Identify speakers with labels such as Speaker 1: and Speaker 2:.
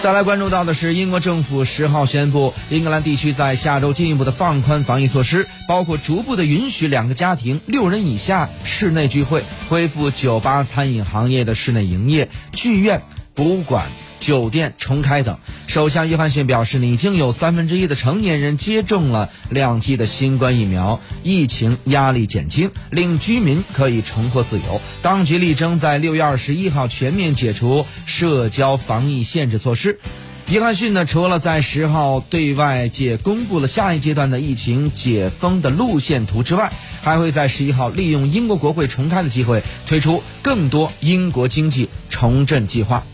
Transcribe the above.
Speaker 1: 再来关注到的是，英国政府十号宣布，英格兰地区在下周进一步的放宽防疫措施，包括逐步的允许两个家庭六人以下室内聚会，恢复酒吧、餐饮行业的室内营业，剧院、博物馆。酒店重开等，首相约翰逊表示，已经有三分之一的成年人接种了两剂的新冠疫苗，疫情压力减轻，令居民可以重获自由。当局力争在六月二十一号全面解除社交防疫限制措施。约翰逊呢，除了在十号对外界公布了下一阶段的疫情解封的路线图之外，还会在十一号利用英国国会重开的机会，推出更多英国经济重振计划。